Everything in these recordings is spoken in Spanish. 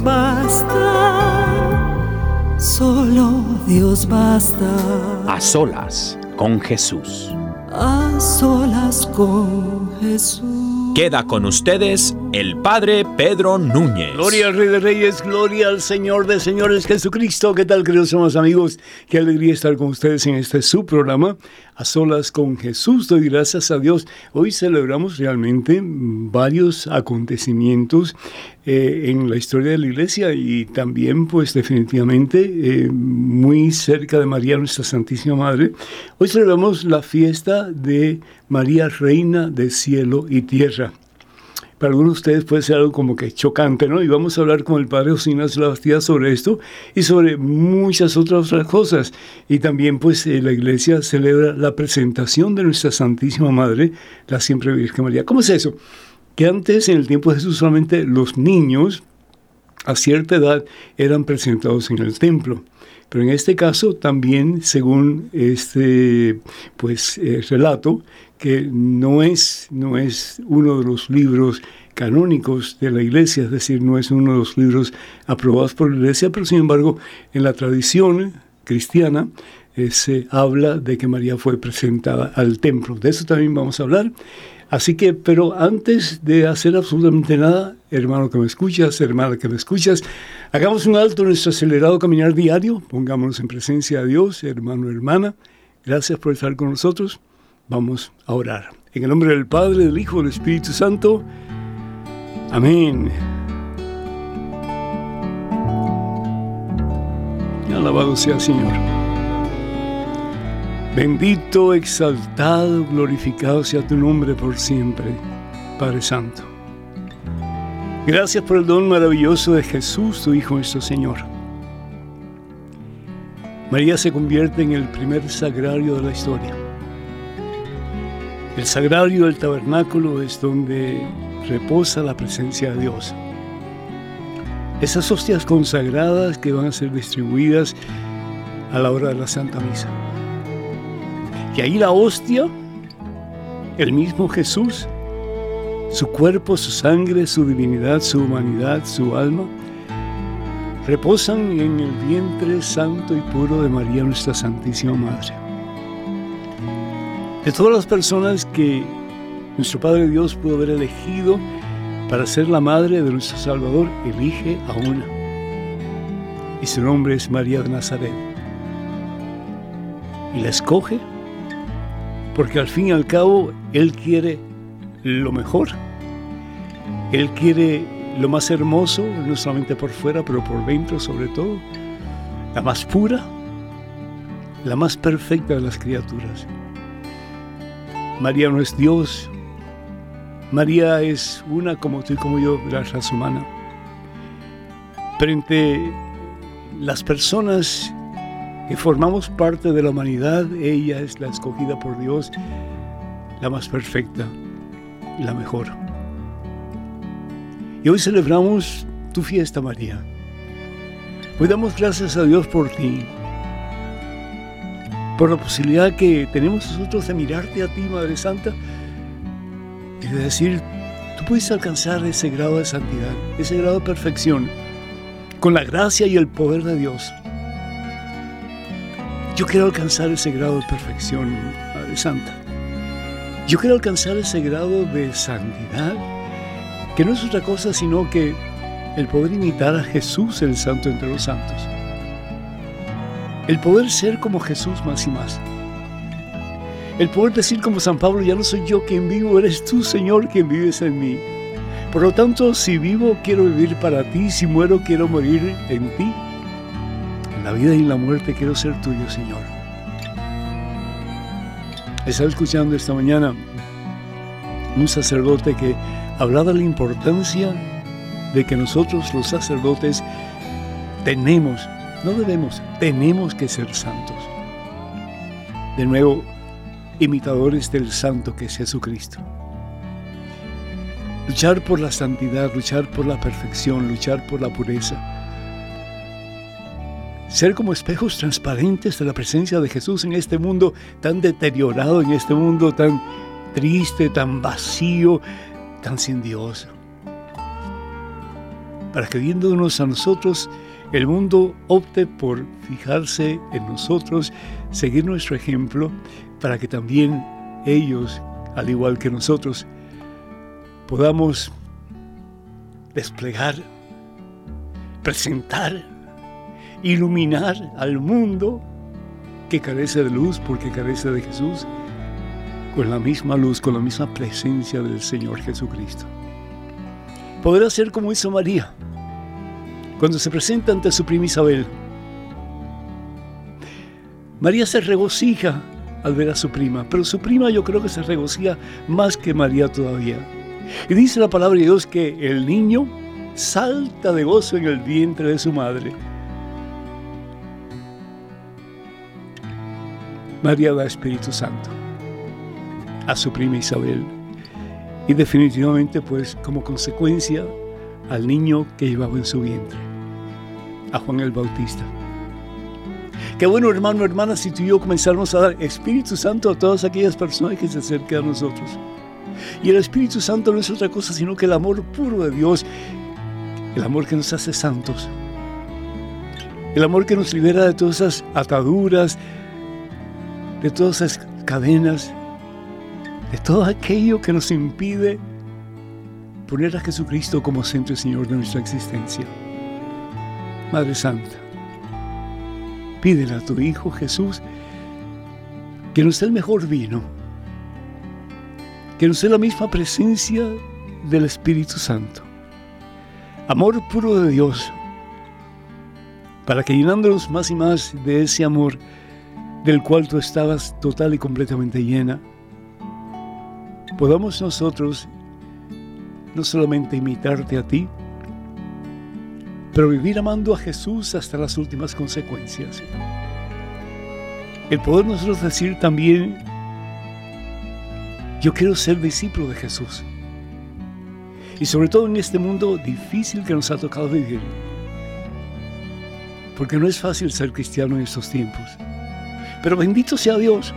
Dios basta, solo Dios basta. A solas con Jesús. A solas con Jesús. Queda con ustedes el Padre Pedro Núñez. Gloria al Rey de Reyes, gloria al Señor de Señores Jesucristo. ¿Qué tal, queridos hermanos amigos? Qué alegría estar con ustedes en este su programa, A Solas con Jesús. Doy gracias a Dios. Hoy celebramos realmente varios acontecimientos eh, en la historia de la iglesia y también, pues, definitivamente eh, muy cerca de María, nuestra Santísima Madre. Hoy celebramos la fiesta de María, Reina de cielo y tierra para algunos de ustedes puede ser algo como que chocante, ¿no? Y vamos a hablar con el padre José Ignacio Bastida sobre esto y sobre muchas otras, otras cosas. Y también, pues, eh, la iglesia celebra la presentación de nuestra Santísima Madre, la Siempre Virgen María. ¿Cómo es eso? Que antes, en el tiempo de Jesús, solamente los niños a cierta edad eran presentados en el templo. Pero en este caso también, según este pues, eh, relato, que no es, no es uno de los libros canónicos de la iglesia, es decir, no es uno de los libros aprobados por la iglesia, pero sin embargo en la tradición cristiana eh, se habla de que María fue presentada al templo. De eso también vamos a hablar. Así que, pero antes de hacer absolutamente nada, hermano que me escuchas, hermana que me escuchas, hagamos un alto en nuestro acelerado caminar diario, pongámonos en presencia de Dios, hermano, hermana. Gracias por estar con nosotros. Vamos a orar. En el nombre del Padre, del Hijo, del Espíritu Santo. Amén. Alabado sea el Señor. Bendito, exaltado, glorificado sea tu nombre por siempre, Padre Santo. Gracias por el don maravilloso de Jesús, tu Hijo nuestro Señor. María se convierte en el primer sagrario de la historia. El sagrario del tabernáculo es donde reposa la presencia de Dios. Esas hostias consagradas que van a ser distribuidas a la hora de la Santa Misa. Y ahí la hostia, el mismo Jesús, su cuerpo, su sangre, su divinidad, su humanidad, su alma, reposan en el vientre santo y puro de María, nuestra Santísima Madre. De todas las personas que nuestro Padre Dios pudo haber elegido para ser la madre de nuestro Salvador, elige a una. Y su nombre es María de Nazaret. Y la escoge porque al fin y al cabo Él quiere lo mejor. Él quiere lo más hermoso, no solamente por fuera, pero por dentro sobre todo. La más pura, la más perfecta de las criaturas. María no es Dios. María es una como tú y como yo, de la raza humana. Pero entre las personas que formamos parte de la humanidad, ella es la escogida por Dios, la más perfecta, la mejor. Y hoy celebramos tu fiesta, María. Hoy damos gracias a Dios por ti, por la posibilidad que tenemos nosotros de mirarte a ti, Madre Santa, y de decir, tú puedes alcanzar ese grado de santidad, ese grado de perfección, con la gracia y el poder de Dios. Yo quiero alcanzar ese grado de perfección, Madre Santa. Yo quiero alcanzar ese grado de santidad, que no es otra cosa sino que el poder imitar a Jesús, el santo entre los santos. El poder ser como Jesús más y más. El poder decir como San Pablo, ya no soy yo quien vivo, eres tú, Señor, quien vives en mí. Por lo tanto, si vivo, quiero vivir para ti, si muero, quiero morir en ti. En la vida y en la muerte quiero ser tuyo, Señor. Estaba escuchando esta mañana un sacerdote que hablaba de la importancia de que nosotros los sacerdotes tenemos, no debemos, tenemos que ser santos. De nuevo, imitadores del santo que es Jesucristo. Luchar por la santidad, luchar por la perfección, luchar por la pureza. Ser como espejos transparentes de la presencia de Jesús en este mundo tan deteriorado, en este mundo tan triste, tan vacío, tan sin Dios. Para que viéndonos a nosotros, el mundo opte por fijarse en nosotros, seguir nuestro ejemplo para que también ellos, al igual que nosotros, podamos desplegar, presentar, iluminar al mundo que carece de luz porque carece de Jesús, con la misma luz, con la misma presencia del Señor Jesucristo. Podrá ser como hizo María cuando se presenta ante su prima Isabel. María se regocija al ver a su prima, pero su prima yo creo que se regocija más que María todavía. Y dice la palabra de Dios que el niño salta de gozo en el vientre de su madre. María da Espíritu Santo a su prima Isabel y definitivamente pues como consecuencia al niño que llevaba en su vientre, a Juan el Bautista. Qué bueno, hermano, hermana, si tú y yo comenzáramos a dar Espíritu Santo a todas aquellas personas que se acerquen a nosotros. Y el Espíritu Santo no es otra cosa sino que el amor puro de Dios, el amor que nos hace santos, el amor que nos libera de todas esas ataduras, de todas esas cadenas, de todo aquello que nos impide poner a Jesucristo como centro y Señor de nuestra existencia. Madre Santa, Pídele a tu Hijo Jesús que nos dé el mejor vino, que nos dé la misma presencia del Espíritu Santo, amor puro de Dios, para que llenándonos más y más de ese amor del cual tú estabas total y completamente llena, podamos nosotros no solamente imitarte a ti, pero vivir amando a Jesús hasta las últimas consecuencias. El poder nosotros decir también, yo quiero ser discípulo de Jesús. Y sobre todo en este mundo difícil que nos ha tocado vivir. Porque no es fácil ser cristiano en estos tiempos. Pero bendito sea Dios,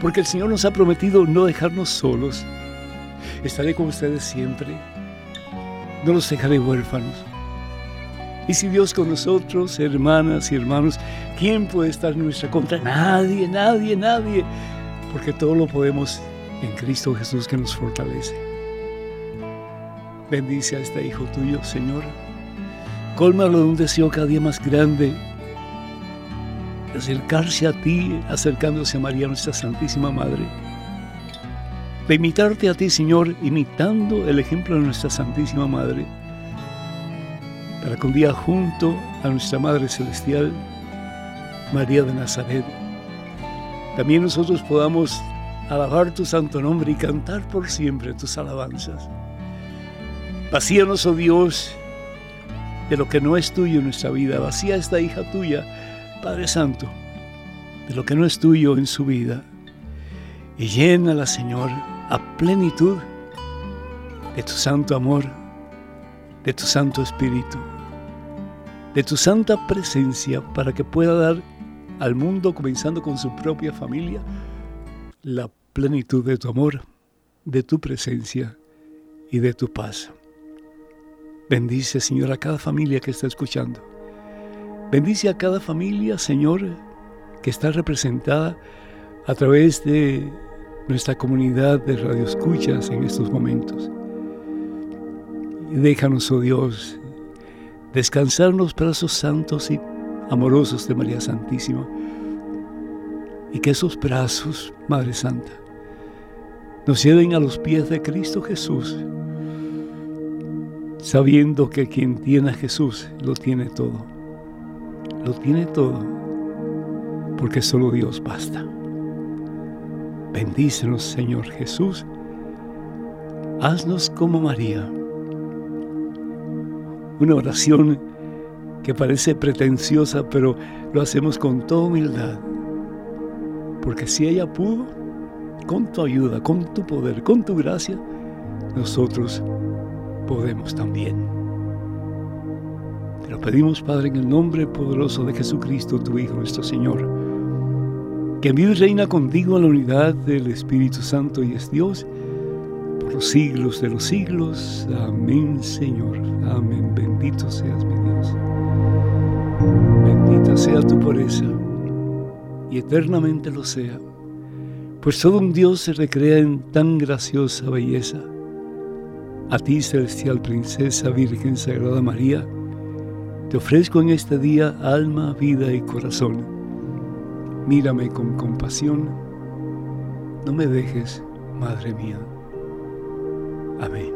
porque el Señor nos ha prometido no dejarnos solos. Estaré con ustedes siempre. No los dejaré huérfanos. Y si Dios con nosotros, hermanas y hermanos, ¿quién puede estar en nuestra contra? Nadie, nadie, nadie. Porque todo lo podemos en Cristo Jesús que nos fortalece. Bendice a este hijo tuyo, Señor. Cólmalo de un deseo cada día más grande de acercarse a ti, acercándose a María, nuestra Santísima Madre. De imitarte a ti, Señor, imitando el ejemplo de nuestra Santísima Madre para que un día junto a nuestra Madre Celestial, María de Nazaret, también nosotros podamos alabar tu santo nombre y cantar por siempre tus alabanzas. Vacíanos, oh Dios, de lo que no es tuyo en nuestra vida. Vacía esta hija tuya, Padre Santo, de lo que no es tuyo en su vida. Y llénala, Señor, a plenitud de tu santo amor, de tu santo espíritu de tu santa presencia para que pueda dar al mundo, comenzando con su propia familia, la plenitud de tu amor, de tu presencia y de tu paz. Bendice, Señor, a cada familia que está escuchando. Bendice a cada familia, Señor, que está representada a través de nuestra comunidad de radioescuchas en estos momentos. Y déjanos, oh Dios, descansar en los brazos santos y amorosos de María Santísima. Y que esos brazos, Madre Santa, nos lleven a los pies de Cristo Jesús, sabiendo que quien tiene a Jesús lo tiene todo. Lo tiene todo, porque solo Dios basta. Bendícenos, Señor Jesús. Haznos como María. Una oración que parece pretenciosa, pero lo hacemos con toda humildad. Porque si ella pudo, con tu ayuda, con tu poder, con tu gracia, nosotros podemos también. Te lo pedimos, Padre, en el nombre poderoso de Jesucristo, tu Hijo, nuestro Señor, que vive y reina contigo en la unidad del Espíritu Santo y es Dios por los siglos de los siglos. Amén, Señor. Amén. Bendito seas, mi Dios. Bendita sea tu pureza y eternamente lo sea pues todo un Dios se recrea en tan graciosa belleza. A ti, celestial princesa, Virgen Sagrada María, te ofrezco en este día alma, vida y corazón. Mírame con compasión, no me dejes, Madre mía. Amén.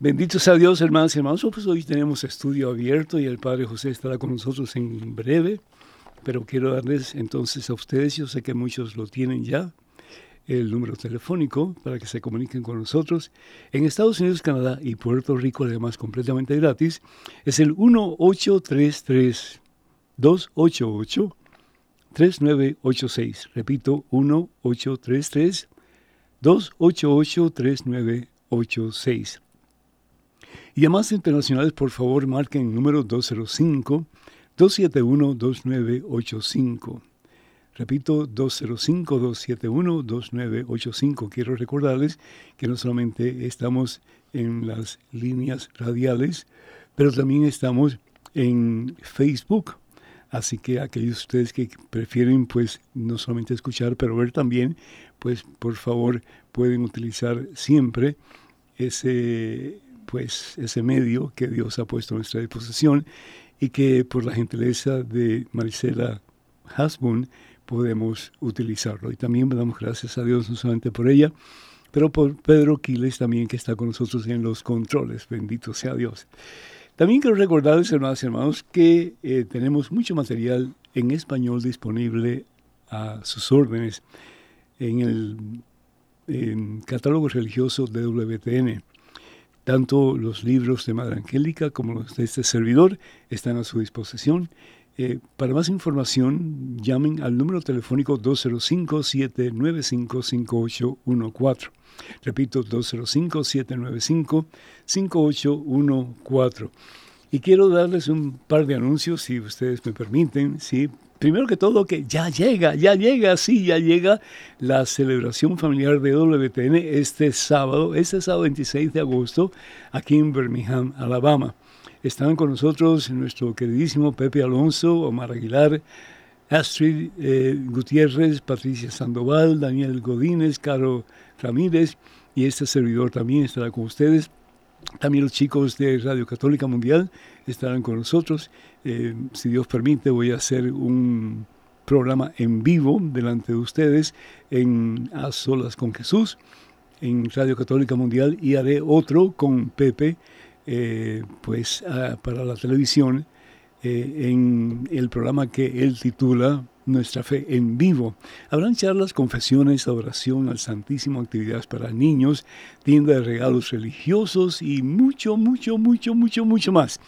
Bendito sea Dios, hermanos y hermanos. Pues hoy tenemos estudio abierto y el Padre José estará con nosotros en breve pero quiero darles entonces a ustedes, yo sé que muchos lo tienen ya, el número telefónico para que se comuniquen con nosotros. En Estados Unidos, Canadá y Puerto Rico, además completamente gratis, es el 1833 288 3986. Repito, 1833 288 3986. Y además internacionales, por favor, marquen el número 205 271-2985. Repito, 205-271-2985. Quiero recordarles que no solamente estamos en las líneas radiales, pero también estamos en Facebook. Así que aquellos de ustedes que prefieren, pues, no solamente escuchar, pero ver también, pues, por favor, pueden utilizar siempre ese, pues, ese medio que Dios ha puesto a nuestra disposición y que por la gentileza de Maricela Hasbun podemos utilizarlo. Y también damos gracias a Dios no solamente por ella, pero por Pedro Quiles también que está con nosotros en los controles. Bendito sea Dios. También quiero recordarles, hermanas y hermanos, que eh, tenemos mucho material en español disponible a sus órdenes en el catálogo religioso de WTN. Tanto los libros de Madre Angélica como los de este servidor están a su disposición. Eh, para más información, llamen al número telefónico 205-795-5814. Repito, 205-795-5814. Y quiero darles un par de anuncios, si ustedes me permiten, ¿sí? Primero que todo, que ya llega, ya llega, sí, ya llega la celebración familiar de WTN este sábado, este sábado 26 de agosto, aquí en Birmingham, Alabama. Están con nosotros nuestro queridísimo Pepe Alonso, Omar Aguilar, Astrid eh, Gutiérrez, Patricia Sandoval, Daniel Godínez, Caro Ramírez y este servidor también estará con ustedes. También los chicos de Radio Católica Mundial estarán con nosotros. Eh, si Dios permite, voy a hacer un programa en vivo delante de ustedes en A Solas con Jesús en Radio Católica Mundial y haré otro con Pepe, eh, pues para la televisión, eh, en el programa que él titula nuestra fe en vivo. Habrán charlas, confesiones, adoración al Santísimo, actividades para niños, tienda de regalos religiosos y mucho, mucho, mucho, mucho, mucho más.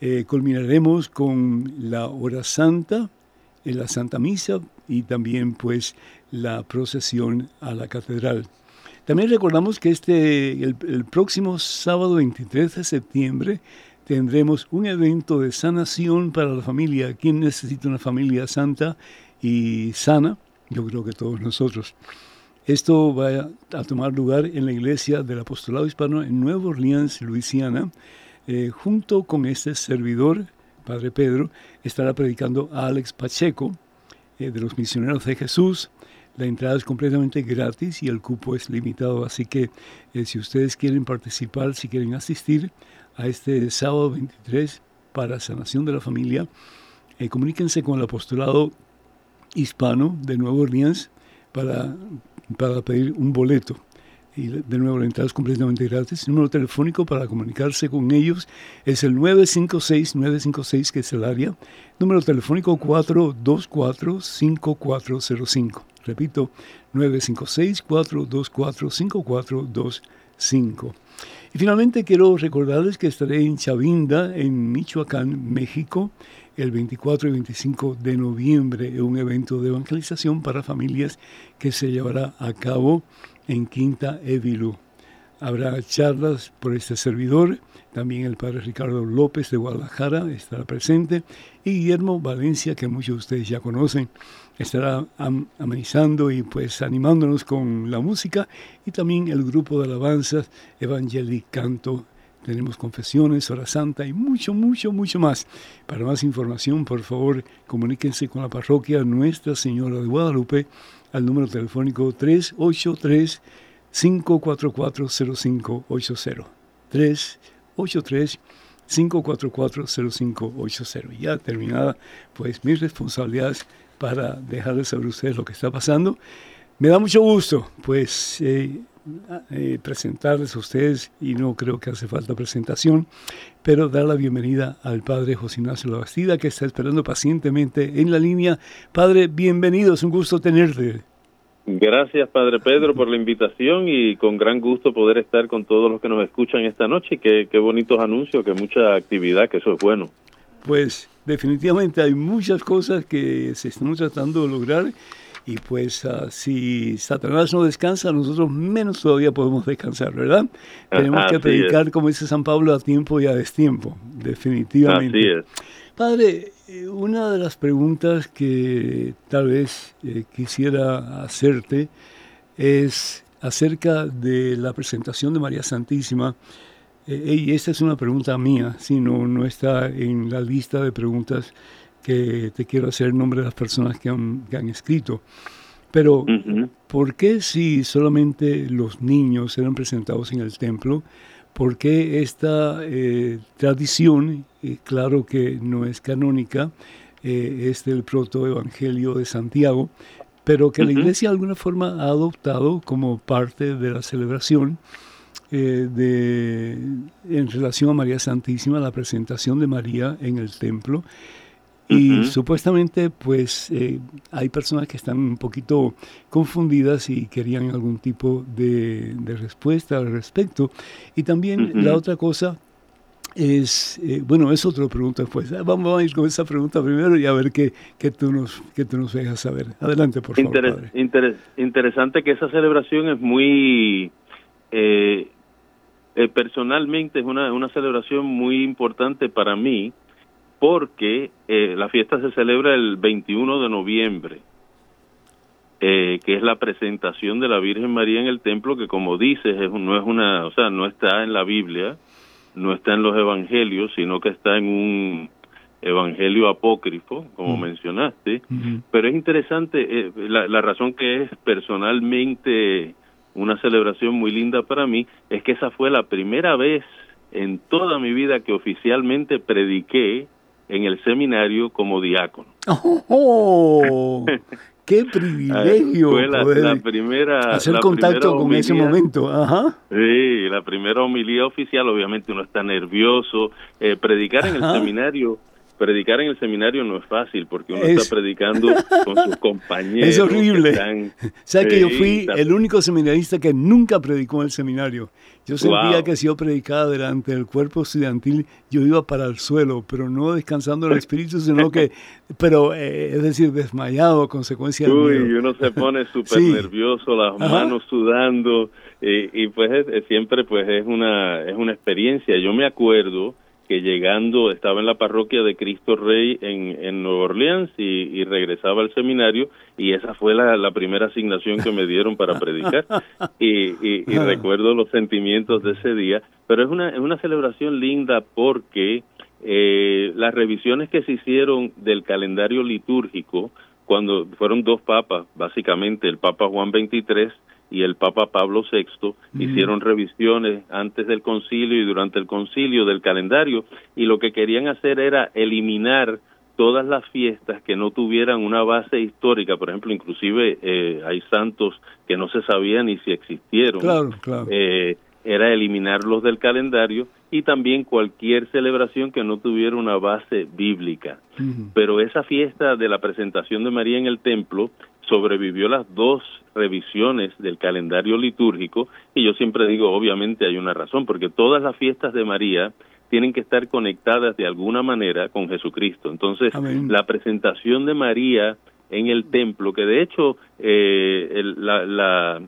Eh, culminaremos con la hora santa, en la Santa Misa y también pues la procesión a la catedral. También recordamos que este, el, próximo sábado 23 de septiembre tendremos un evento de sanación para la familia. ¿Quién necesita una familia santa y sana? Yo creo que todos nosotros. Esto va a tomar lugar en la iglesia del apostolado hispano en Nueva Orleans, Luisiana. Eh, junto con este servidor, Padre Pedro, estará predicando a Alex Pacheco eh, de los misioneros de Jesús. La entrada es completamente gratis y el cupo es limitado, así que eh, si ustedes quieren participar, si quieren asistir a este sábado 23 para sanación de la familia, eh, comuníquense con el apostolado hispano de Nueva Orleans para, para pedir un boleto. Y de nuevo, la entrada es completamente gratis. Número telefónico para comunicarse con ellos es el 956-956, que es el área. Número telefónico 424-5405. Repito, 956-424-5425. Y finalmente quiero recordarles que estaré en Chavinda, en Michoacán, México, el 24 y 25 de noviembre en un evento de evangelización para familias que se llevará a cabo en Quinta Evilú. Habrá charlas por este servidor, también el padre Ricardo López de Guadalajara estará presente y Guillermo Valencia, que muchos de ustedes ya conocen, estará amenizando y pues animándonos con la música y también el grupo de alabanzas Evangelic Canto. Tenemos confesiones, hora santa y mucho, mucho, mucho más. Para más información, por favor, comuníquense con la parroquia Nuestra Señora de Guadalupe al número telefónico 383 544 0580. 383 544 0580. Ya terminada pues mis responsabilidades para dejarles saber a ustedes lo que está pasando. Me da mucho gusto pues eh, eh, presentarles a ustedes y no creo que hace falta presentación, pero dar la bienvenida al padre José Ignacio Labastida que está esperando pacientemente en la línea. Padre, bienvenido, es un gusto tenerte. Gracias, Padre Pedro, por la invitación y con gran gusto poder estar con todos los que nos escuchan esta noche. Qué, qué bonitos anuncios, qué mucha actividad, que eso es bueno. Pues definitivamente hay muchas cosas que se están tratando de lograr y pues uh, si Satanás no descansa, nosotros menos todavía podemos descansar, ¿verdad? Tenemos que predicar, como dice San Pablo, a tiempo y a destiempo, definitivamente. Así es. Padre, una de las preguntas que tal vez eh, quisiera hacerte es acerca de la presentación de María Santísima. Eh, y esta es una pregunta mía, si no, no está en la lista de preguntas que te quiero hacer en nombre de las personas que han, que han escrito. Pero, ¿por qué si solamente los niños eran presentados en el templo? ¿Por qué esta eh, tradición, eh, claro que no es canónica, eh, es del protoevangelio de Santiago, pero que la iglesia de alguna forma ha adoptado como parte de la celebración de, en relación a María Santísima, la presentación de María en el templo, y supuestamente, pues, eh, hay personas que están un poquito confundidas y querían algún tipo de, respuesta al respecto. Y también la otra cosa es, eh, bueno, es otra pregunta, pues. Ah, vamos a ir con esa pregunta primero y a ver qué, qué, tú, nos, qué tú nos dejas saber. Adelante, por favor. interesante que esa celebración es muy... Eh, personalmente es una, una celebración muy importante para mí porque eh, la fiesta se celebra el 21 de noviembre, eh, que es la presentación de la Virgen María en el templo, que como dices, es, no es una, o sea, no está en la Biblia, no está en los evangelios, sino que está en un evangelio apócrifo, como mencionaste, pero es interesante, eh, la, la razón que es personalmente una celebración muy linda para mí, es que esa fue la primera vez en toda mi vida que oficialmente prediqué en el seminario como diácono. ¡Oh! ¡Qué privilegio! Fue la, primera... Hacer contacto con ese momento. Ajá. Sí, la primera homilía oficial, obviamente uno está nervioso. Eh, predicar en el seminario predicar en el seminario no es fácil porque uno está predicando con sus compañeros. Es horrible. o sea que yo fui el único seminarista que nunca predicó en el seminario. Yo sentía que si yo predicaba delante del cuerpo estudiantil, yo iba para el suelo, pero no descansando el espíritu, sino que, pero eh, es decir, desmayado a consecuencia Uy, uno se pone súper nervioso, las manos sudando, y, pues siempre pues es una, es una experiencia. Yo me acuerdo que llegando estaba en la parroquia de Cristo Rey en, en Nueva Orleans y, regresaba al seminario y esa fue la, primera asignación que me dieron para predicar. Y, recuerdo los sentimientos de ese día, pero es una, es una celebración linda porque eh, las revisiones que se hicieron del calendario litúrgico cuando fueron dos papas, básicamente el Papa Juan XXIII y el Papa Pablo VI, hicieron revisiones antes del concilio y durante el concilio del calendario y lo que querían hacer era eliminar todas las fiestas que no tuvieran una base histórica, por ejemplo, inclusive eh, hay santos que no se sabían ni si existieron. Claro, claro. Eh, era eliminarlos del calendario y también cualquier celebración que no tuviera una base bíblica. Pero esa fiesta de la presentación de María en el templo sobrevivió las dos revisiones del calendario litúrgico y yo siempre digo, obviamente hay una razón, porque todas las fiestas de María tienen que estar conectadas de alguna manera con Jesucristo. Entonces, la presentación de María en el templo, que de hecho eh, la, la,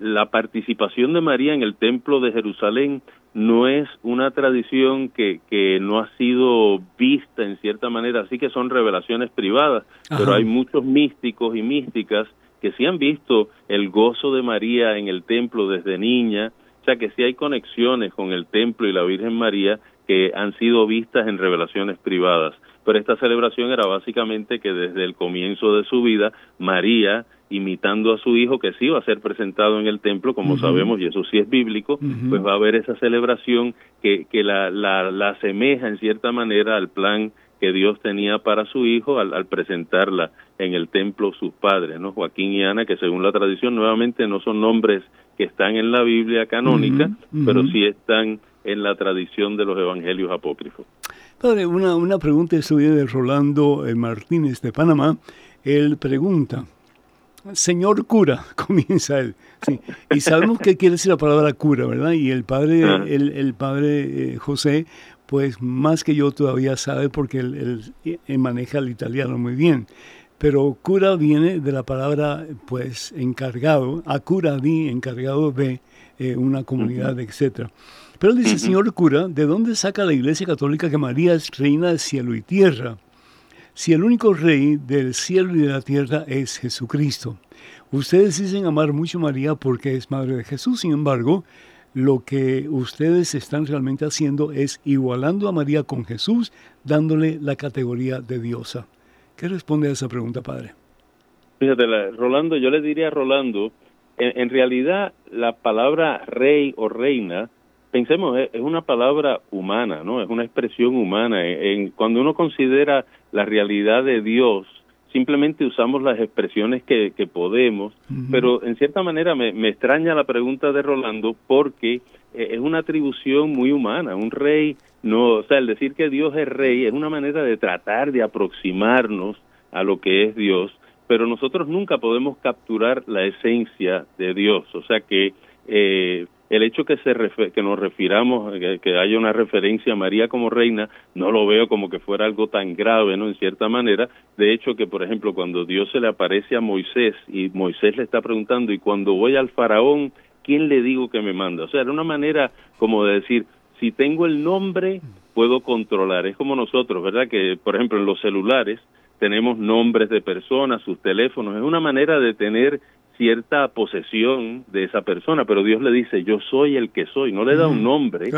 la participación de María en el templo de Jerusalén no es una tradición que, que no ha sido vista en cierta manera, así que son revelaciones privadas, pero hay muchos místicos y místicas que sí han visto el gozo de María en el templo desde niña, o sea que sí hay conexiones con el templo y la Virgen María que han sido vistas en revelaciones privadas. Pero esta celebración era básicamente que desde el comienzo de su vida, María imitando a su hijo que sí va a ser presentado en el templo, como sabemos, y eso sí es bíblico, pues va a haber esa celebración que, que la, la, la, asemeja en cierta manera al plan que Dios tenía para su hijo al, al, presentarla en el templo sus padres, ¿no? Joaquín y Ana, que según la tradición nuevamente no son nombres que están en la Biblia canónica, pero sí están en la tradición de los evangelios apócrifos. Padre, una, una pregunta es de Rolando eh, Martínez de Panamá. Él pregunta, Señor cura, comienza él. Sí. Y sabemos qué quiere decir la palabra cura, ¿verdad? Y el padre, ah. el, el, padre eh, José, pues más que yo todavía sabe porque él, él, maneja el italiano muy bien. Pero cura viene de la palabra, pues, encargado, a cura di, encargado de eh, una comunidad, etcétera. Pero él dice, señor cura, ¿de dónde saca la Iglesia Católica que María es reina de cielo y tierra? Si el único rey del cielo y de la tierra es Jesucristo. Ustedes dicen amar mucho a María porque es madre de Jesús, sin embargo, lo que ustedes están realmente haciendo es igualando a María con Jesús, dándole la categoría de diosa. ¿Qué responde a esa pregunta, padre? Fíjate, Rolando, yo le diría a Rolando, en realidad la palabra rey o reina pensemos, es una palabra humana, ¿no? Es una expresión humana. En, cuando uno considera la realidad de Dios, simplemente usamos las expresiones que, que podemos, pero en cierta manera me, me, extraña la pregunta de Rolando porque eh, es una atribución muy humana. Un rey, no, o sea, el decir que Dios es rey es una manera de tratar de aproximarnos a lo que es Dios, pero nosotros nunca podemos capturar la esencia de Dios. O sea que eh, el hecho que se que nos refiramos que, haya una referencia a María como reina no lo veo como que fuera algo tan grave no en cierta manera de hecho que por ejemplo cuando Dios se le aparece a Moisés y Moisés le está preguntando y cuando voy al faraón quién le digo que me manda o sea era una manera como de decir si tengo el nombre puedo controlar es como nosotros verdad que por ejemplo en los celulares tenemos nombres de personas, sus teléfonos, es una manera de tener cierta posesión de esa persona, pero Dios le dice, yo soy el que soy, no le da un mm, nombre,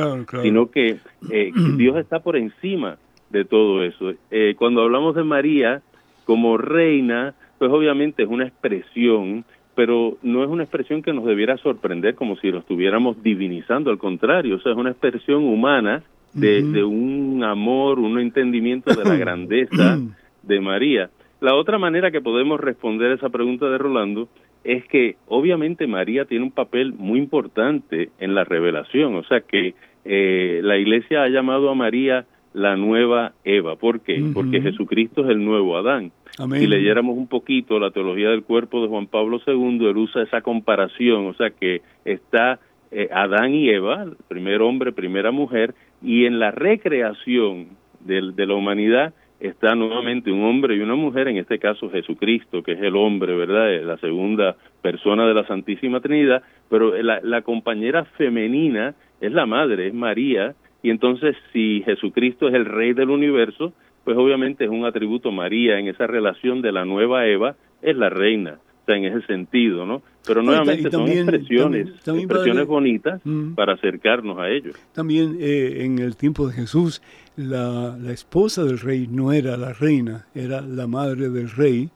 sino que eh, Dios está por encima de todo eso. Eh, cuando hablamos de María como reina, pues obviamente es una expresión, pero no es una expresión que nos debiera sorprender como si lo estuviéramos divinizando, al contrario, o sea, es una expresión humana de, de un amor, un entendimiento de la grandeza de María. La otra manera que podemos responder a esa pregunta de Rolando es que obviamente María tiene un papel muy importante en la revelación, o sea que eh, la iglesia ha llamado a María la nueva Eva. ¿Por qué? Porque Jesucristo es el nuevo Adán. Si leyéramos un poquito la teología del cuerpo de Juan Pablo II, él usa esa comparación, o sea que está eh, Adán y Eva, primer hombre, primera mujer, y en la recreación de, de la humanidad está nuevamente un hombre y una mujer, en este caso Jesucristo, que es el hombre, ¿verdad? La segunda persona de la Santísima Trinidad, pero la, la compañera femenina es la madre, es María, y entonces si Jesucristo es el rey del universo, pues obviamente es un atributo María en esa relación de la nueva Eva, es la reina en ese sentido, ¿no? Pero nuevamente son expresiones, expresiones bonitas mm. para acercarnos a ellos. También eh, en el tiempo de Jesús, la, la, esposa del rey no era la reina, era la madre del rey,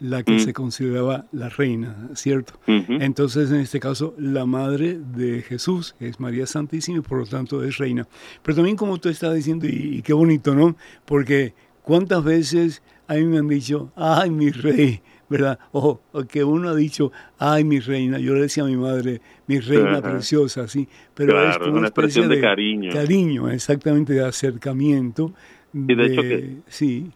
la que se consideraba la reina, ¿cierto? Entonces, en este caso, la madre de Jesús es María Santísima y por lo tanto es reina. Pero también como tú estás diciendo, y, qué bonito, ¿no? Porque cuántas veces a mí me han dicho, ay, mi rey, ¿verdad? O, que uno ha dicho, ay, mi reina, yo le decía a mi madre, mi reina preciosa, sí, pero es una, expresión de, cariño. Cariño, exactamente, de acercamiento. Y de, hecho que, sí.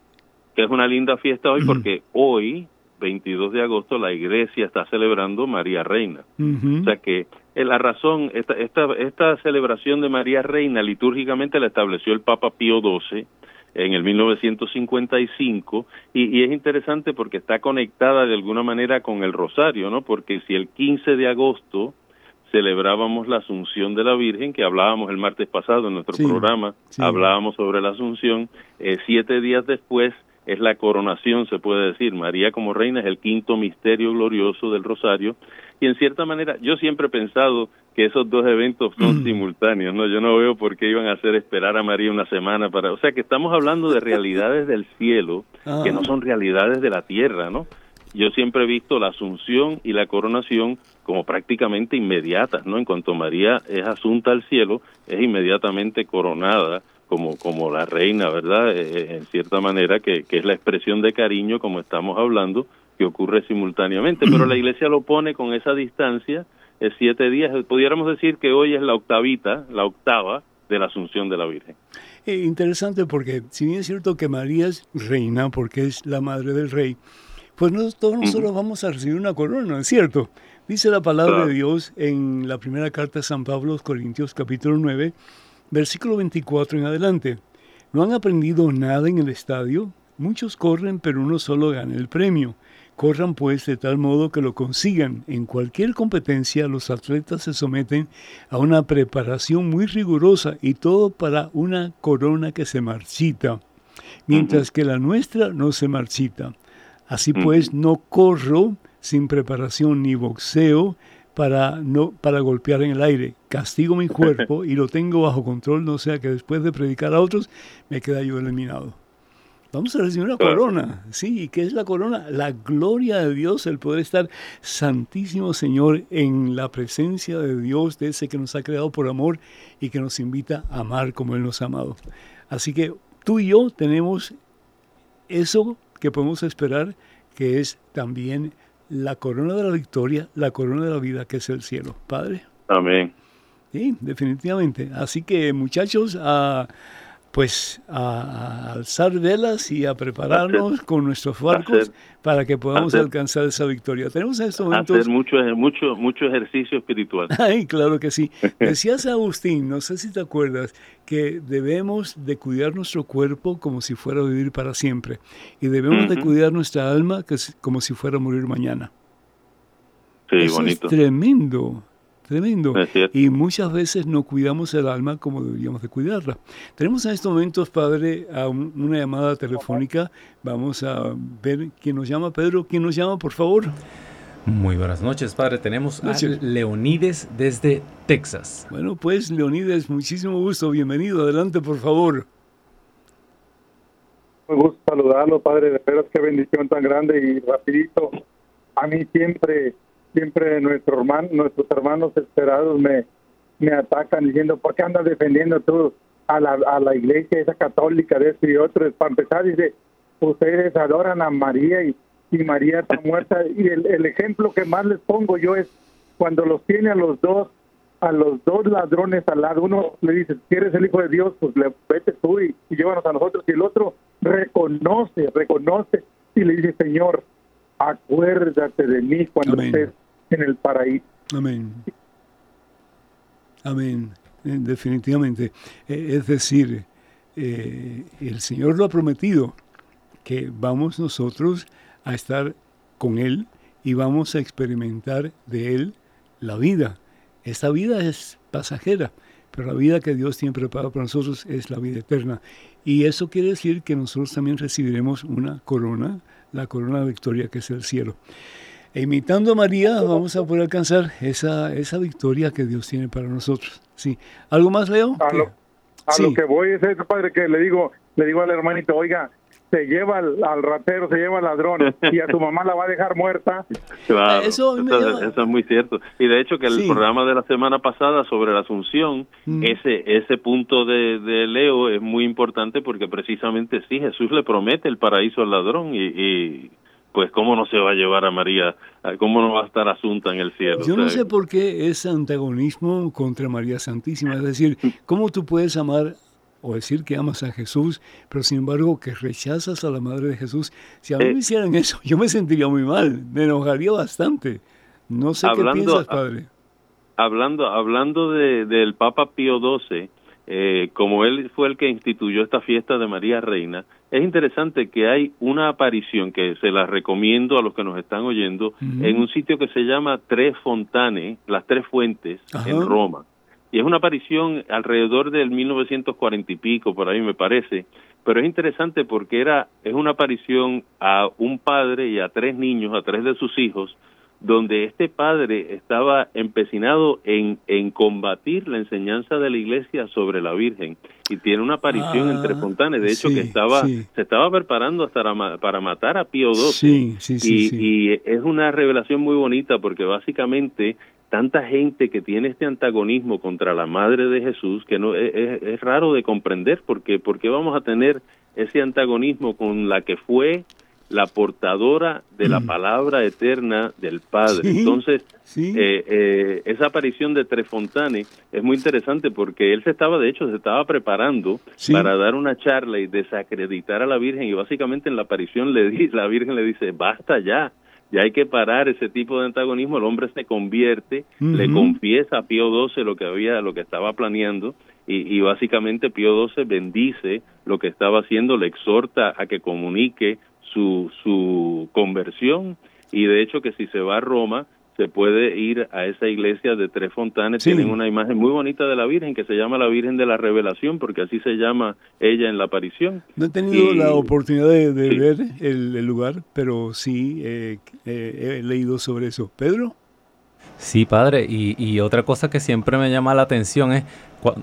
que es una linda fiesta hoy porque hoy 22 de agosto la iglesia está celebrando María Reina. O sea que eh, la razón, esta, esta, esta celebración de María Reina litúrgicamente la estableció el Papa Pío XII en el 1955 y, y, es interesante porque está conectada de alguna manera con el rosario, ¿no? Porque si el 15 de agosto celebrábamos la Asunción de la Virgen, que hablábamos el martes pasado en nuestro programa, hablábamos sobre la Asunción, eh, siete días después es la coronación, se puede decir. María como reina es el quinto misterio glorioso del Rosario. Y en cierta manera, yo siempre he pensado que esos dos eventos son mm. simultáneos, ¿no? Yo no veo por qué iban a hacer esperar a María una semana para... O sea, que estamos hablando de realidades del cielo que no ah. son realidades de la tierra, ¿no? Yo siempre he visto la asunción y la coronación como prácticamente inmediatas, ¿no? En cuanto María es asunta al cielo, es inmediatamente coronada como, como la reina, ¿verdad? Eh, eh, en cierta manera, que, que es la expresión de cariño, como estamos hablando, que ocurre simultáneamente. Pero la iglesia lo pone con esa distancia, siete días. Pudiéramos decir que hoy es la octavita, la octava de la Asunción de la Virgen. Eh, interesante porque, si bien es cierto que María es reina, porque es la madre del rey, pues todos nosotros vamos a recibir una corona, ¿es cierto? Dice la palabra de Dios en la primera carta de San Pablo, Corintios capítulo 9, Versículo 24 en adelante. ¿No han aprendido nada en el estadio? Muchos corren, pero uno solo gana el premio. Corran pues de tal modo que lo consigan. En cualquier competencia los atletas se someten a una preparación muy rigurosa y todo para una corona que se marchita, mientras que la nuestra no se marchita. Así pues, no corro sin preparación ni boxeo, para, no, para golpear en el aire. Castigo mi cuerpo y lo tengo bajo control, no sea que después de predicar a otros me queda yo eliminado. Vamos a recibir una corona, sí, ¿y qué es la corona? La gloria de Dios, el poder estar santísimo Señor en la presencia de Dios, de ese que nos ha creado por amor y que nos invita a amar como Él nos ha amado. Así que tú y yo tenemos eso que podemos esperar, que es también la corona de la victoria, la corona de la vida que es el cielo. Padre. Amén. Sí, definitivamente. Así que muchachos, a pues a, alzar velas y a prepararnos con nuestros barcos para que podamos alcanzar esa victoria. Tenemos en estos momentos... Hacer mucho, mucho, mucho ejercicio espiritual. Ay, claro que sí. Decías Agustín, no sé si te acuerdas, que debemos de cuidar nuestro cuerpo como si fuera a vivir para siempre y debemos de cuidar nuestra alma como si fuera a morir mañana. Sí, Eso bonito. Es tremendo. Tremendo. Y muchas veces no cuidamos el alma como deberíamos de cuidarla. Tenemos en estos momentos, Padre, a una llamada telefónica. Vamos a ver quién nos llama. Pedro, ¿quién nos llama, por favor? Muy buenas noches, Padre. Tenemos a Leonides desde Texas. Bueno, pues, Leonides, muchísimo gusto. Bienvenido. Adelante, por favor. Me gusta saludarlo, Padre. De veras, qué bendición tan grande y rapidito. A mí siempre siempre nuestro hermano, nuestros hermanos esperados me, me atacan diciendo, ¿por qué andas defendiendo tú a la, a la iglesia esa católica de este y otro? Para empezar, dice, ustedes adoran a María y, y María está muerta. Y el, el, ejemplo que más les pongo yo es cuando los tiene a los dos, a los dos ladrones al lado. Uno le dice, si eres el Hijo de Dios, pues le, vete tú y, llévanos a nosotros. Y el otro reconoce, reconoce y le dice, Señor, acuérdate de mí cuando estés en el paraíso. Amén. Amén. Eh, definitivamente. Eh, es decir, eh, el Señor lo ha prometido, que vamos nosotros a estar con Él y vamos a experimentar de Él la vida. Esta vida es pasajera, pero la vida que Dios tiene preparada para nosotros es la vida eterna. Y eso quiere decir que nosotros también recibiremos una corona, la corona de victoria que es el cielo. E imitando a María vamos a poder alcanzar esa, esa victoria que Dios tiene para nosotros. Sí. ¿Algo más, Leo? A, lo, que voy es eso, padre, que le digo, le digo al hermanito, oiga, se lleva al, ratero, se lleva al ladrón y a tu mamá la va a dejar muerta. Claro, eso, es muy cierto. Y de hecho que el programa de la semana pasada sobre la Asunción, mm. ese ese punto de, Leo es muy importante porque precisamente sí, Jesús le promete el paraíso al ladrón y, pues cómo no se va a llevar a María, cómo no va a estar asunta en el cielo. Yo no sé por qué ese antagonismo contra María Santísima, es decir, cómo tú puedes amar o decir que amas a Jesús, pero sin embargo que rechazas a la Madre de Jesús. Si a mí me eh. hicieran eso, yo me sentiría muy mal, me enojaría bastante. No sé qué piensas, padre. Hablando, hablando de, del Papa Pío XII, eh, como él fue el que instituyó esta fiesta de María Reina, es interesante que hay una aparición que se la recomiendo a los que nos están oyendo en un sitio que se llama Tres Fontane, las Tres Fuentes, en Roma y es una aparición alrededor del 1940 y pico, por ahí me parece, pero es interesante porque era es una aparición a un padre y a tres niños, a tres de sus hijos, donde este padre estaba empecinado en, en combatir la enseñanza de la iglesia sobre la Virgen. Y tiene una aparición entre ah, Fontanes, de hecho que estaba se estaba preparando hasta para, matar a Pío XII y, y es una revelación muy bonita porque básicamente tanta gente que tiene este antagonismo contra la madre de Jesús que no es, raro de comprender porque porque vamos a tener ese antagonismo con la que fue la portadora de la mm. palabra eterna del Padre. Entonces, eh, eh, esa aparición de Trefontane es muy interesante porque él se estaba, de hecho, se estaba preparando para dar una charla y desacreditar a la Virgen y básicamente en la aparición le di, la Virgen le dice, basta ya, ya hay que parar ese tipo de antagonismo, el hombre se convierte, le confiesa a Pío XII lo que había, lo que estaba planeando, y, y, básicamente Pío XII bendice lo que estaba haciendo, le exhorta a que comunique su, su conversión, y de hecho que si se va a Roma, se puede ir a esa iglesia de Tres Fontanes. Tienen una imagen muy bonita de la Virgen que se llama la Virgen de la Revelación, porque así se llama ella en la aparición. No he tenido la oportunidad de, ver el, lugar, pero sí eh, he leído sobre eso. ¿Pedro? Sí, padre. Y, otra cosa que siempre me llama la atención es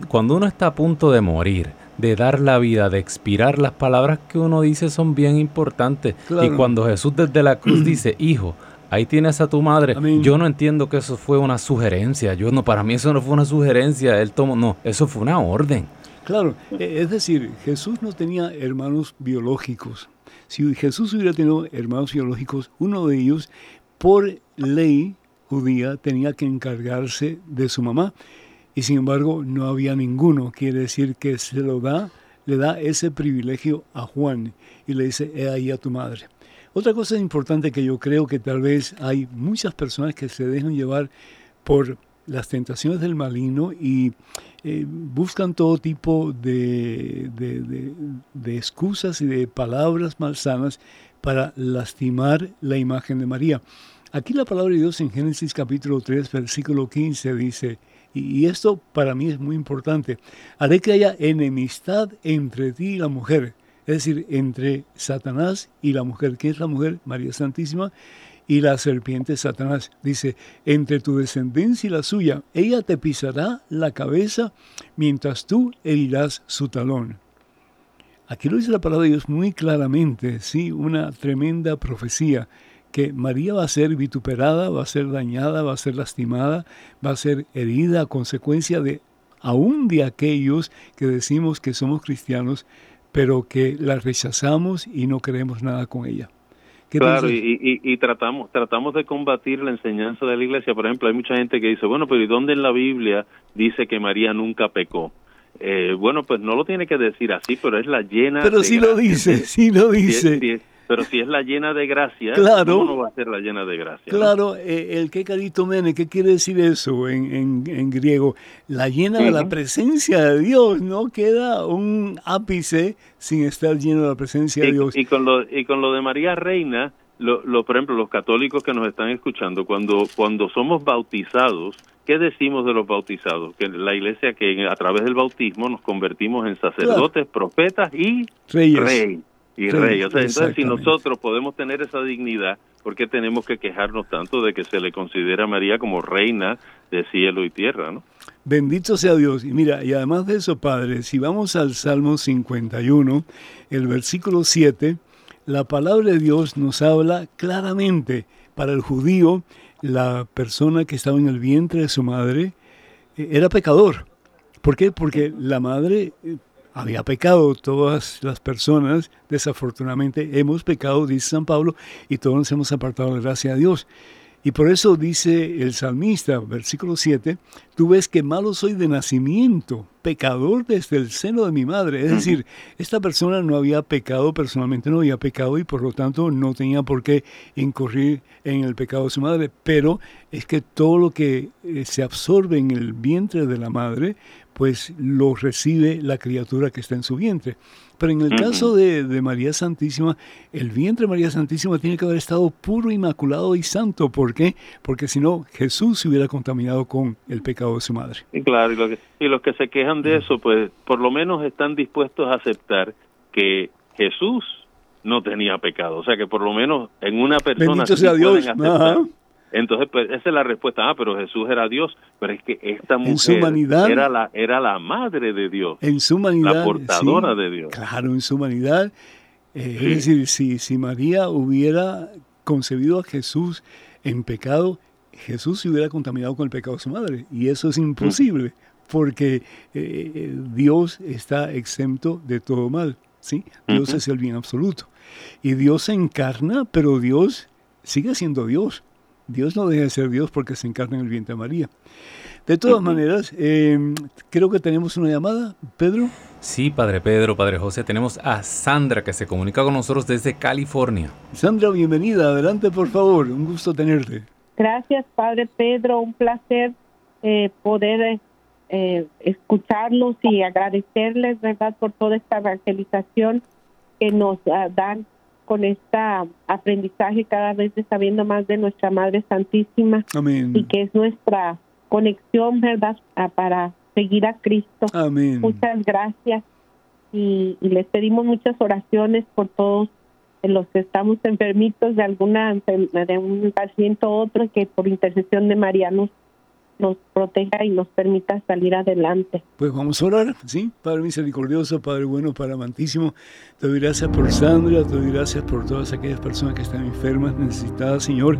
cuando uno está a punto de morir, de dar la vida, de expirar, las palabras que uno dice son bien importantes. Y cuando Jesús desde la cruz dice, hijo, ahí tienes a tu madre. Yo no entiendo que eso fue una sugerencia. Yo no, para mí eso no fue una sugerencia. Él tomó, no, eso fue una orden. Claro, e, es decir, Jesús no tenía hermanos biológicos. Si Jesús hubiera tenido hermanos biológicos, uno de ellos, por ley judía, tenía que encargarse de su mamá. Y sin embargo, no había ninguno. Quiere decir que se lo da, le da ese privilegio a Juan y le dice, he ahí a tu madre. Otra cosa importante que yo creo que tal vez hay muchas personas que se dejan llevar por las tentaciones del maligno y eh, buscan todo tipo de, de, excusas y de palabras malsanas para lastimar la imagen de María. Aquí la palabra de Dios en Génesis capítulo 3, versículo 15 dice, y esto para mí es muy importante, haré que haya enemistad entre ti y la mujer, es decir, entre Satanás y la mujer. ¿Quién es la mujer? María Santísima. Y la serpiente Satanás. Dice, entre tu descendencia y la suya, ella te pisará la cabeza mientras tú herirás su talón. Aquí lo dice la palabra de Dios muy claramente, sí, una tremenda profecía, que María va a ser vituperada, va a ser dañada, va a ser lastimada, va a ser herida a consecuencia de aún de aquellos que decimos que somos cristianos, pero que la rechazamos y no queremos nada con ella. Claro, y, tratamos tratamos de combatir la enseñanza de la iglesia. Por ejemplo, hay mucha gente que dice, bueno, pero ¿y dónde en la Biblia dice que María nunca pecó? Eh, bueno, pues no lo tiene que decir así, pero es la llena. Pero sí lo dice, sí lo dice. Pero si es la llena de gracia, claro, ¿cómo no va a ser la llena de gracia? Claro, eh, el que carito mene, ¿qué quiere decir eso en, en, griego? La llena de la presencia de Dios, ¿no? Queda un ápice sin estar lleno de la presencia de Dios. Y con lo, y con lo de María Reina, lo, lo, por ejemplo, los católicos que nos están escuchando, cuando, cuando somos bautizados, ¿qué decimos de los bautizados? Que la iglesia que a través del bautismo nos convertimos en sacerdotes, profetas y reyes y rey. O sea, entonces, si nosotros podemos tener esa dignidad, ¿por qué tenemos que quejarnos tanto de que se le considera a María como reina de cielo y tierra? ¿no? Bendito sea Dios. Y mira, y además de eso, Padre, si vamos al Salmo 51, el versículo 7, la palabra de Dios nos habla claramente para el judío, la persona que estaba en el vientre de su madre eh, era pecador. ¿Por qué? Porque la madre eh, había pecado, todas las personas desafortunadamente hemos pecado, dice San Pablo, y todos nos hemos apartado de la gracia de Dios. Y por eso dice el salmista, versículo 7, tú ves que malo soy de nacimiento, pecador desde el seno de mi madre. Es decir, esta persona no había pecado, personalmente no había pecado y por lo tanto no tenía por qué incurrir en el pecado de su madre. Pero es que todo lo que eh, se absorbe en el vientre de la madre, pues lo recibe la criatura que está en su vientre. Pero en el caso de, María Santísima, el vientre de María Santísima tiene que haber estado puro, inmaculado y santo. ¿Por qué? Porque si no, Jesús se hubiera contaminado con el pecado de su madre. Y claro, y, que, y los que se quejan de eso, pues por lo menos están dispuestos a aceptar que Jesús no tenía pecado. O sea que por lo menos en una persona... Bendito sea Dios. Entonces, pues esa es la respuesta. Ah, pero Jesús era Dios. Pero es que esta mujer era la era la madre de Dios. En su humanidad. La portadora de Dios. Claro, en su humanidad. Eh, es decir, si, si María hubiera concebido a Jesús en pecado, Jesús se hubiera contaminado con el pecado de su madre. Y eso es imposible, porque eh, Dios está exento de todo mal. ¿sí? Dios es el bien absoluto. Y Dios se encarna, pero Dios sigue siendo Dios. Dios no deja de ser Dios porque se encarna en el vientre de María. De todas maneras, em, creo que tenemos una llamada, Pedro. Sí, Padre Pedro, Padre José, tenemos a Sandra que se comunica con nosotros desde California. Sandra, bienvenida, adelante por favor, un gusto tenerte. Gracias, Padre Pedro, un placer eh, poder eh, escucharlos y agradecerles, ¿verdad?, por toda esta evangelización que nos ah, dan con este aprendizaje cada vez de sabiendo más de nuestra Madre Santísima y que es nuestra conexión, ¿verdad?, para seguir a Cristo. Muchas gracias y, les pedimos muchas oraciones por todos los que estamos enfermitos de alguna de un paciente u otro que por intercesión de María nos nos proteja y nos permita salir adelante. Pues vamos a orar, ¿sí? Padre misericordioso, Padre bueno, Padre amantísimo, te doy gracias por Sandra, te doy gracias por todas aquellas personas que están enfermas, necesitadas, Señor,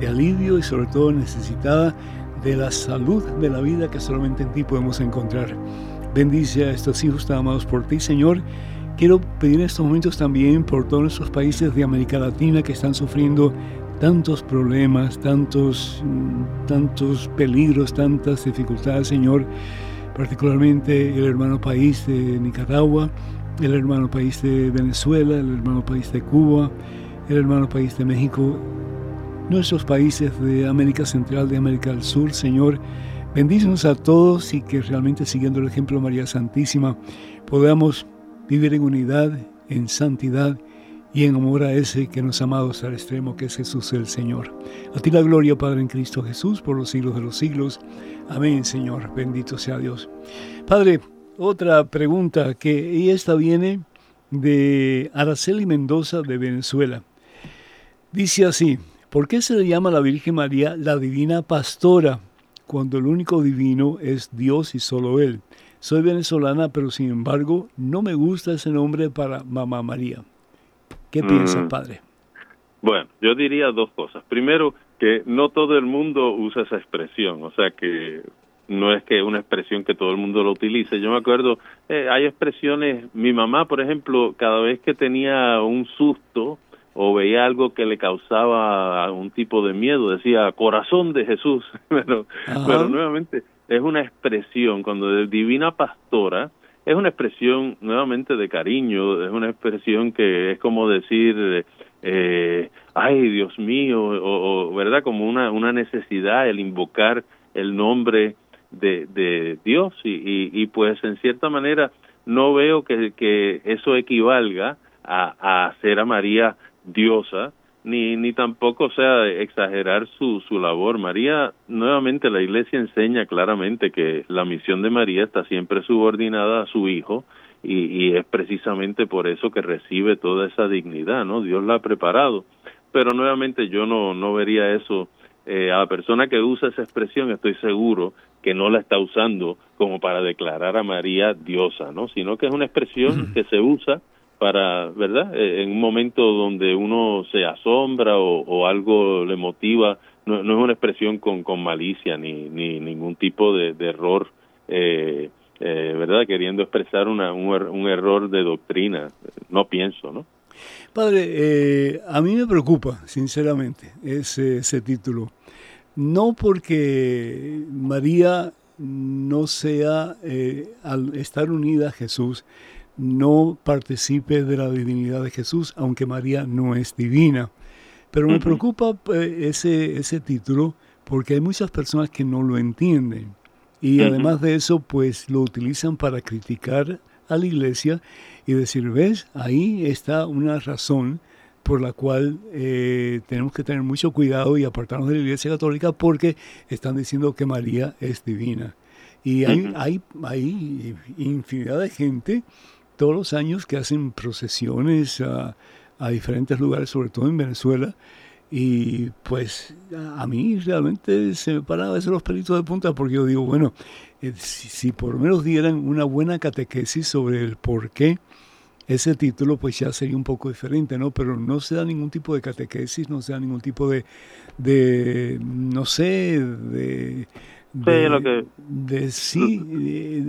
de alivio y sobre todo necesitadas de la salud de la vida que solamente en ti podemos encontrar. Bendice a estos hijos tan amados por ti, Señor. Quiero pedir en estos momentos también por todos nuestros países de América Latina que están sufriendo tantos problemas, tantos, tantos peligros, tantas dificultades, Señor, particularmente el hermano país de Nicaragua, el hermano país de Venezuela, el hermano país de Cuba, el hermano país de México, nuestros países de América Central, de América del Sur, Señor. Bendícenos a todos y que realmente siguiendo el ejemplo de María Santísima podamos vivir en unidad, en santidad y en amor a ese que nos ha amado extremo, que es Jesús el Señor. A ti la gloria, Padre, en Cristo Jesús, por los siglos de los siglos. Amén, Señor. Bendito sea Dios. Padre, otra pregunta que esta viene de Araceli Mendoza de Venezuela. Dice así, ¿por qué se le llama a la Virgen María la divina pastora cuando el único divino es Dios y solo Él? Soy venezolana, pero sin embargo no me gusta ese nombre para Mamá María. ¿Qué piensa, mm. padre? Bueno, yo diría dos cosas. Primero, que no todo el mundo usa esa expresión, o sea que no es que una expresión que todo el mundo lo utilice. Yo me acuerdo, eh, hay expresiones, mi mamá, por ejemplo, cada vez que tenía un susto o veía algo que le causaba un tipo de miedo, decía corazón de Jesús, pero, pero nuevamente es una expresión, cuando de divina pastora, es una expresión nuevamente de cariño, es una expresión que es como decir, eh, ay Dios mío, o, verdad, como una, una necesidad el invocar el nombre de, de Dios. Y, y, pues en cierta manera no veo que, que eso equivalga a, a hacer a María diosa, ni, ni tampoco sea exagerar su, su labor. María, nuevamente la iglesia enseña claramente que la misión de María está siempre subordinada a su hijo y, y es precisamente por eso que recibe toda esa dignidad, ¿no? Dios la ha preparado. Pero nuevamente yo no, no vería eso eh, a la persona que usa esa expresión estoy seguro que no la está usando como para declarar a María diosa, ¿no? Sino que es una expresión que se usa para, ¿verdad? Eh, en un momento donde uno se asombra o, algo le motiva, no, no, es una expresión con, con malicia ni, ni ningún tipo de, error, eh, eh, ¿verdad? Queriendo expresar una, un, er, un, error de doctrina, no pienso, ¿no? Padre, a mí me preocupa, sinceramente, ese, ese título. No porque María no sea, al estar unida a Jesús, no participe de la divinidad de Jesús, aunque María no es divina. Pero me preocupa eh, ese, ese título porque hay muchas personas que no lo entienden. Y además de eso, pues lo utilizan para criticar a la iglesia y decir, ves, ahí está una razón por la cual eh, tenemos que tener mucho cuidado y apartarnos de la iglesia católica porque están diciendo que María es divina. Y hay, hay, hay infinidad de gente todos los años que hacen procesiones a, diferentes lugares, sobre todo en Venezuela, y pues a mí realmente se me paran a veces los pelitos de punta porque yo digo, bueno, eh, si, por lo menos dieran una buena catequesis sobre el por qué ese título, pues ya sería un poco diferente, ¿no? Pero no se da ningún tipo de catequesis, no se da ningún tipo de, de no sé, de... De, lo que... de sí,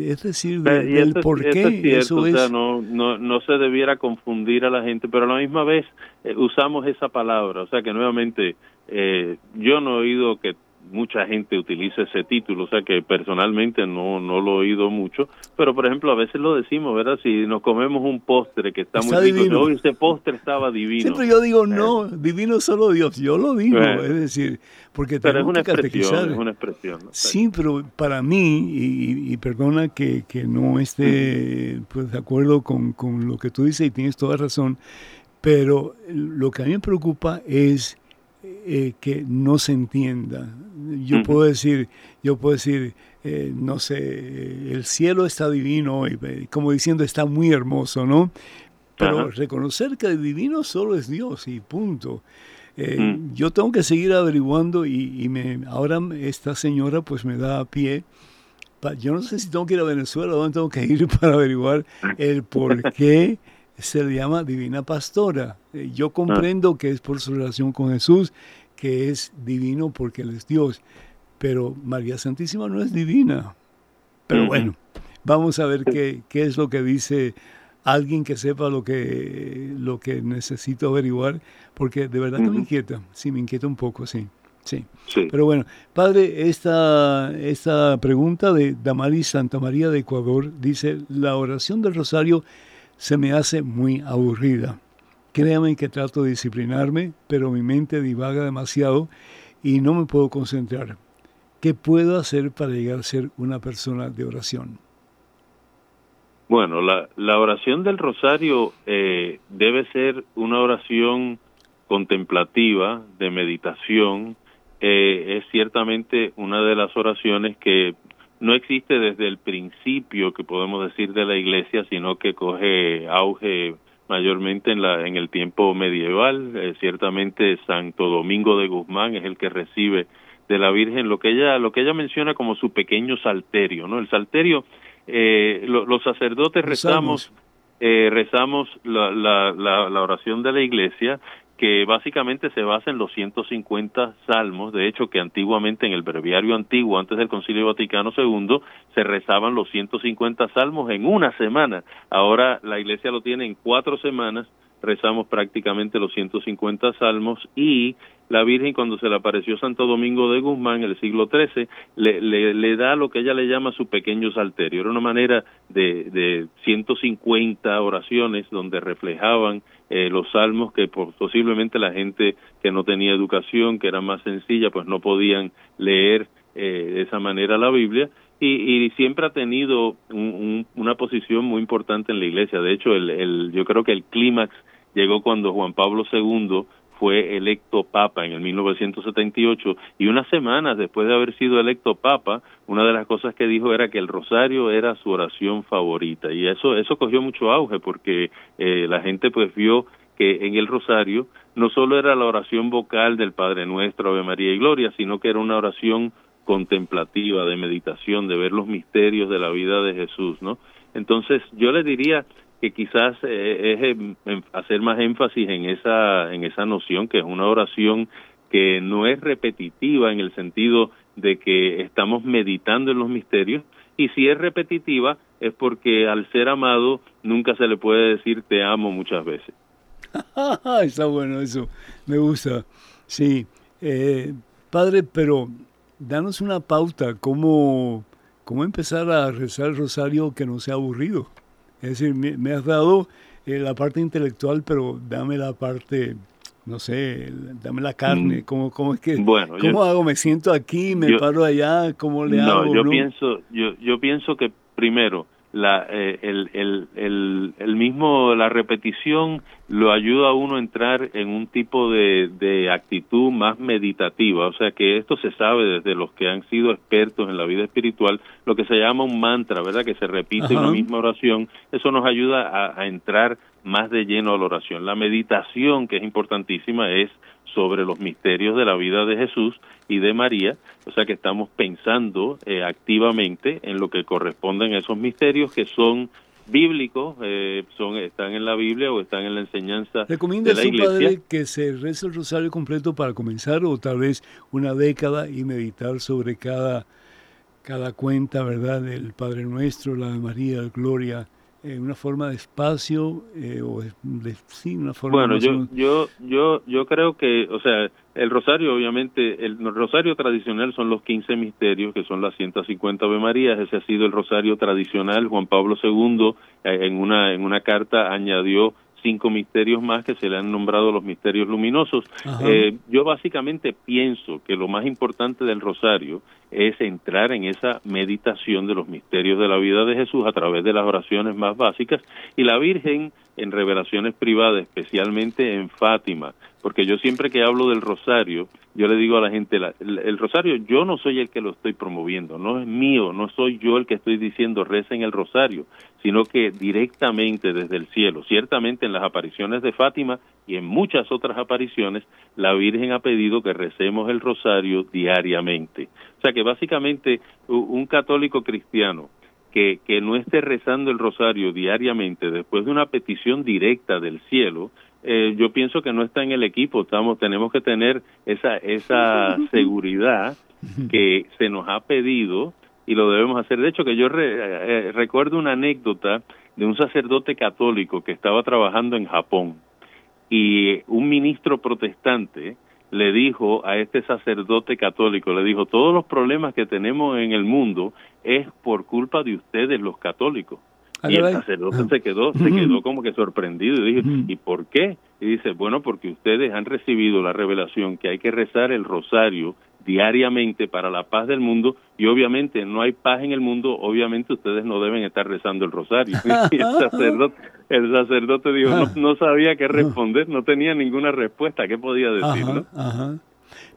es decir, del por qué. eso es... no, no, no se debiera confundir a la gente, pero a la misma vez eh, usamos esa palabra, o sea que nuevamente eh, yo no he oído que mucha gente utiliza ese título, o sea que personalmente no, no lo he oído mucho, pero por ejemplo a veces lo decimos, ¿verdad? Si nos comemos un postre que está, muy rico, hoy ese postre estaba divino. Siempre yo digo, no, eh. divino solo Dios, yo lo digo, es decir, porque pero es una expresión, es una expresión. Sí, pero para mí, y, perdona que, que, no esté pues, de acuerdo con, con lo que tú dices y tienes toda razón, pero lo que a mí me preocupa es eh, que no se entienda. Yo puedo decir, yo puedo decir, eh, no sé, el cielo está divino, y, eh, como diciendo, está muy hermoso, ¿no? Pero reconocer que el divino solo es Dios y punto. Yo tengo que seguir averiguando y, me, ahora esta señora pues me da a pie. yo no sé si tengo que ir a Venezuela o dónde tengo que ir para averiguar el por qué se le llama divina pastora. Eh, yo comprendo que es por su relación con Jesús, que es divino porque Él es Dios, pero María Santísima no es divina. Pero bueno, vamos a ver qué, qué, es lo que dice alguien que sepa lo que, lo que necesito averiguar, porque de verdad que me inquieta, sí, me inquieta un poco, sí. Sí. Pero bueno, padre, esta, esta pregunta de Damaris Santa María de Ecuador dice, la oración del rosario se me hace muy aburrida. Créame que trato de disciplinarme, pero mi mente divaga demasiado y no me puedo concentrar. ¿Qué puedo hacer para llegar a ser una persona de oración? Bueno, la, la oración del rosario eh, debe ser una oración contemplativa, de meditación. Eh, es ciertamente una de las oraciones que no existe desde el principio que podemos decir de la iglesia, sino que coge auge mayormente en la en el tiempo medieval. Eh, ciertamente Santo Domingo de Guzmán es el que recibe de la Virgen lo que ella lo que ella menciona como su pequeño salterio, ¿no? El salterio eh, los sacerdotes rezamos eh, rezamos la, la, la, la oración de la iglesia que básicamente se basa en los 150 salmos, de hecho que antiguamente en el breviario antiguo, antes del Concilio Vaticano II, se rezaban los 150 salmos en una semana. Ahora la Iglesia lo tiene en cuatro semanas, rezamos prácticamente los 150 salmos y la Virgen cuando se le apareció Santo Domingo de Guzmán en el siglo XIII le, le, le, da lo que ella le llama su pequeño salterio. Era una manera de, de 150 oraciones donde reflejaban eh, los salmos que posiblemente la gente que no tenía educación, que era más sencilla, pues no podían leer eh, de esa manera la Biblia. Y, y siempre ha tenido un, una posición muy importante en la iglesia. De hecho, el, el, yo creo que el clímax llegó cuando Juan Pablo II fue electo papa en el 1978 y unas semanas después de haber sido electo papa, una de las cosas que dijo era que el rosario era su oración favorita y eso eso cogió mucho auge porque eh, la gente pues vio que en el rosario no solo era la oración vocal del Padre Nuestro, Ave María y Gloria, sino que era una oración contemplativa, de meditación, de ver los misterios de la vida de Jesús, ¿no? Entonces, yo le diría que quizás eh, es em, em, hacer más énfasis en esa en esa noción que es una oración que no es repetitiva en el sentido de que estamos meditando en los misterios y si es repetitiva es porque al ser amado nunca se le puede decir te amo muchas veces. Está bueno eso, me gusta. Sí, eh, padre, pero danos una pauta, ¿cómo, cómo empezar a rezar el rosario que no sea aburrido. Es decir, me, has dado eh, la parte intelectual, pero dame la parte no sé, dame la carne, mm. ¿cómo, cómo es que, bueno, cómo hago? ¿Me siento aquí, me paro allá? ¿Cómo le hago? Yo pienso, yo, yo pienso que primero, la, eh, el, el, el, el, mismo, la repetición lo ayuda a uno a entrar en un tipo de, de actitud más meditativa, o sea que esto se sabe desde los que han sido expertos en la vida espiritual, lo que se llama un mantra, ¿verdad? Que se repite en la misma oración, eso nos ayuda a, a entrar más de lleno a la oración. La meditación, que es importantísima, es sobre los misterios de la vida de Jesús y de María, o sea que estamos pensando eh, activamente en lo que corresponden a esos misterios que son bíblicos, eh, son están en la Biblia o están en la enseñanza ¿Recomienda de la iglesia. padre que se reza el rosario completo para comenzar o tal vez una década y meditar sobre cada cada cuenta, ¿verdad? del Padre Nuestro, la María, la Gloria, eh, una forma de espacio eh, o de, sí, una forma bueno yo yo yo yo creo que o sea el rosario obviamente el rosario tradicional son los 15 misterios que son las 150 Ave Marías. Ese ha sido el rosario tradicional. Juan Pablo II eh, en una en una carta añadió cinco misterios más que se le han nombrado los misterios luminosos. Eh, yo básicamente pienso que lo más importante del rosario es entrar en esa meditación de los misterios de la vida de Jesús a través de las oraciones más básicas y la Virgen en revelaciones privadas, especialmente en Fátima, porque yo siempre que hablo del rosario, yo le digo a la gente, el, rosario yo no soy el que lo estoy promoviendo, no es mío, no soy yo el que estoy diciendo recen el rosario, sino que directamente desde el cielo, ciertamente en las apariciones de Fátima y en muchas otras apariciones, la Virgen ha pedido que recemos el rosario diariamente. O sea que básicamente un católico cristiano que, que no esté rezando el rosario diariamente después de una petición directa del cielo, eh, yo pienso que no está en el equipo. Estamos, tenemos que tener esa, esa seguridad que se nos ha pedido y lo debemos hacer. De hecho, que yo eh, eh, recuerdo una anécdota de un sacerdote católico que estaba trabajando en Japón y un ministro protestante le dijo a este sacerdote católico, le dijo, todos los problemas que tenemos en el mundo es por culpa de ustedes los católicos. Y el sacerdote se quedó, se quedó como que sorprendido y dijo, ¿y por qué? Y dice, bueno, porque ustedes han recibido la revelación que hay que rezar el rosario diariamente para la paz del mundo y obviamente no hay paz en el mundo, obviamente ustedes no deben estar rezando el rosario. Y el sacerdote, el sacerdote dijo, no, sabía qué responder, no tenía ninguna respuesta, ¿qué podía decir?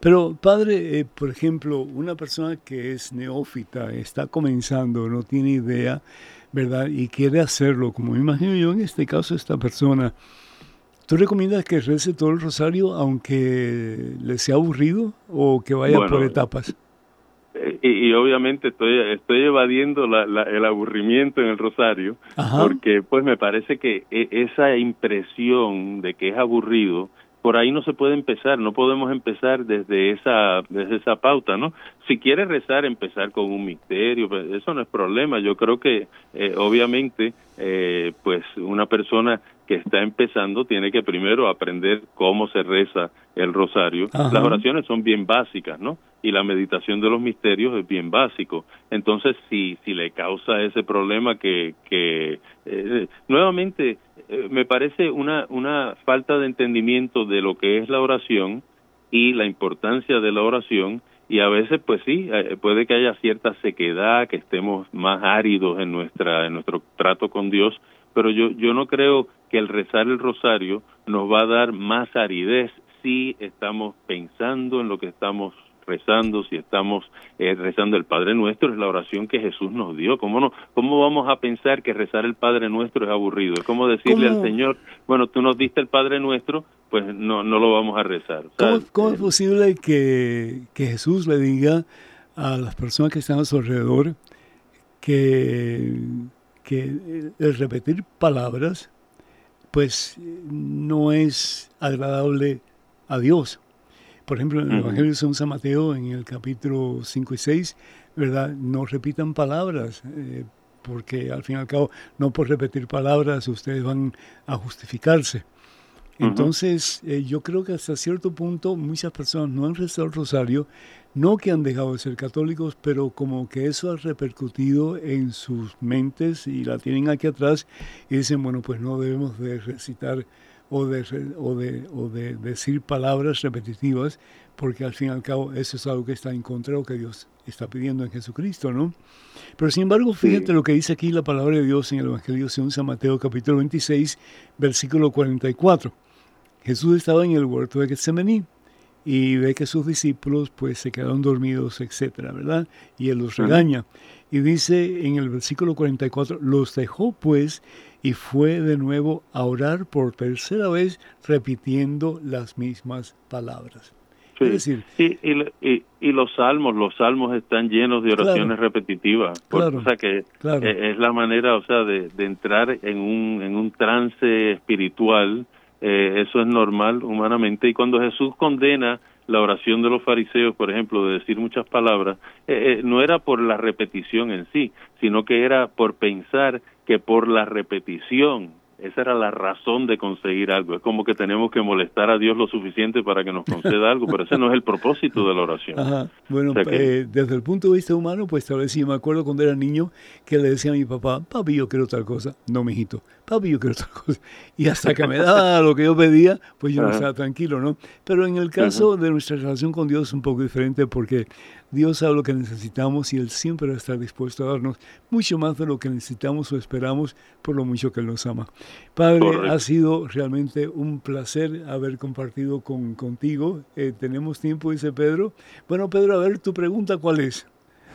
Pero padre, eh, por ejemplo, una persona que es neófita, está comenzando, no tiene idea, ¿verdad? Y quiere hacerlo, como me imagino yo en este caso esta persona, ¿tú recomiendas que rece todo el rosario aunque le sea aburrido o que vaya por etapas? Eh, y, obviamente estoy estoy evadiendo el aburrimiento en el rosario porque pues me parece que e, esa impresión de que es aburrido por ahí no se puede empezar, no podemos empezar desde esa, desde esa pauta, ¿no? Si quiere rezar, empezar con un misterio, pues eso no es problema. Yo creo que, eh, obviamente, eh, pues una persona que está empezando tiene que primero aprender cómo se reza el rosario. Las oraciones son bien básicas, ¿no? Y la meditación de los misterios es bien básico. Entonces, si, si le causa ese problema que, que eh, nuevamente, eh, me parece una, una falta de entendimiento de lo que es la oración y la importancia de la oración y a veces pues sí eh, puede que haya cierta sequedad que estemos más áridos en nuestra en nuestro trato con Dios pero yo yo no creo que el rezar el rosario nos va a dar más aridez si estamos pensando en lo que estamos rezando, si estamos eh, rezando el Padre Nuestro, es la oración que Jesús nos dio. ¿Cómo, no, ¿Cómo vamos a pensar que rezar el Padre Nuestro es aburrido? Es como decirle al Señor, bueno, tú nos diste el Padre Nuestro, pues no, no lo vamos a rezar. ¿Cómo, es posible que, que Jesús le diga a las personas que están a su alrededor que, que el repetir palabras pues no es agradable a Dios. Por ejemplo, en el Evangelio de San Mateo, en el capítulo 5 y 6, ¿verdad? No repitan palabras, eh, porque al fin y al cabo, no por repetir palabras ustedes van a justificarse. Entonces, eh, yo creo que hasta cierto punto muchas personas no han rezado el rosario no que han dejado de ser católicos, pero como que eso ha repercutido en sus mentes y la tienen aquí atrás y dicen, bueno, pues no debemos de recitar o de, o de, o de decir palabras repetitivas, porque al fin y al cabo eso es algo que está en contra de lo que Dios está pidiendo en Jesucristo, ¿no? Pero sin embargo, fíjate lo que dice aquí la palabra de Dios en el Evangelio de San Mateo capítulo 26, versículo 44. Jesús estaba en el huerto de Getsemaní y ve que sus discípulos pues se quedaron dormidos, etcétera, ¿verdad? Y él los regaña. Y dice en el versículo 44, los dejó pues y fue de nuevo a orar por tercera vez repitiendo las mismas palabras. Es decir, y, y, los salmos, los salmos están llenos de oraciones repetitivas. o sea que e, es la manera, o sea, de, de entrar en un, en un trance espiritual eh, eso es normal humanamente. Y cuando Jesús condena la oración de los fariseos, por ejemplo, de decir muchas palabras, eh, eh, no era por la repetición en sí, sino que era por pensar que por la repetición esa era la razón de conseguir algo. Es como que tenemos que molestar a Dios lo suficiente para que nos conceda algo, pero ese no es el propósito de la oración. Ajá. Bueno, desde el punto de vista humano, pues tal vez sí me acuerdo cuando era niño que le decía a mi papá, papi, yo quiero tal cosa. No, mijito, papi, yo quiero tal cosa. Y hasta que me daba lo que yo pedía, pues yo no estaba tranquilo, ¿no? Pero en el caso de nuestra relación con Dios es un poco diferente porque Dios sabe lo que necesitamos y Él siempre va a estar dispuesto a darnos mucho más de lo que necesitamos o esperamos por lo mucho que Él nos ama. Padre, ha sido realmente un placer haber compartido con, contigo. Eh, tenemos tiempo, dice Pedro. Bueno, Pedro, a ver, tu pregunta, ¿cuál es?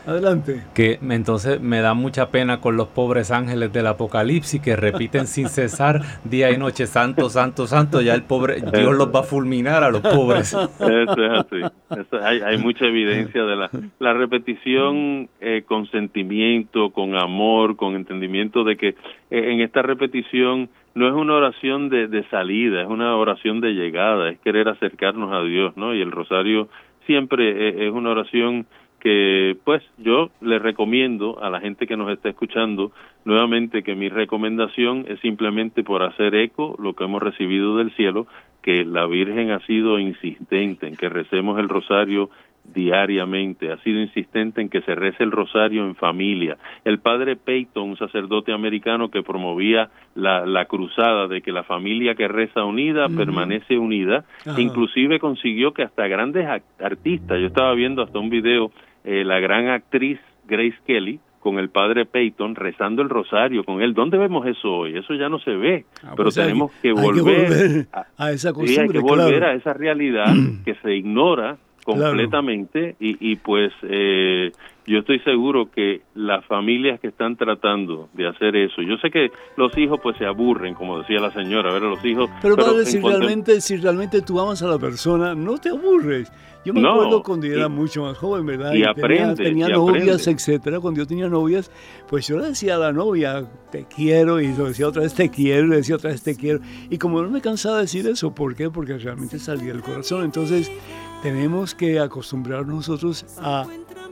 Adelante. Que entonces me da mucha pena con los pobres ángeles del Apocalipsis que repiten sin cesar día y noche, santo, santo, santo. Ya el pobre, Dios los va a fulminar a los pobres. Eso es así. hay, mucha evidencia de la, la repetición eh, con sentimiento, con amor, con entendimiento de que eh, en esta repetición no es una oración de, de salida, es una oración de llegada, es querer acercarnos a Dios, ¿no? Y el rosario siempre eh, es una oración que pues yo le recomiendo a la gente que nos está escuchando nuevamente que mi recomendación es simplemente por hacer eco lo que hemos recibido del cielo, que la Virgen ha sido insistente en que recemos el rosario diariamente, ha sido insistente en que se rece el rosario en familia. El padre Peyton, un sacerdote americano que promovía la, la cruzada de que la familia que reza unida permanece unida, inclusive consiguió que hasta grandes artistas, yo estaba viendo hasta un video eh, la gran actriz Grace Kelly con el padre Peyton rezando el rosario con él. ¿Dónde vemos eso hoy? Eso ya no se ve, ah, pero pues tenemos que, volver a, esa costumbre, hay que volver a esa realidad que se ignora completamente y, y pues eh, yo estoy seguro que las familias que están tratando de hacer eso, yo sé que los hijos pues se aburren, como decía la señora, a ver, los hijos... Pero, padre, si realmente, si realmente tú amas a la persona, no te aburres. Yo me acuerdo cuando yo era mucho más joven, ¿verdad? Y, tenía, tenía novias, etcétera. Cuando yo tenía novias, pues yo le decía a la novia, te quiero, y yo decía otra vez te quiero, y decía otra vez te quiero. Y como no me cansaba de decir eso, ¿por qué? Porque realmente salía del corazón. Entonces, tenemos que acostumbrar nosotros a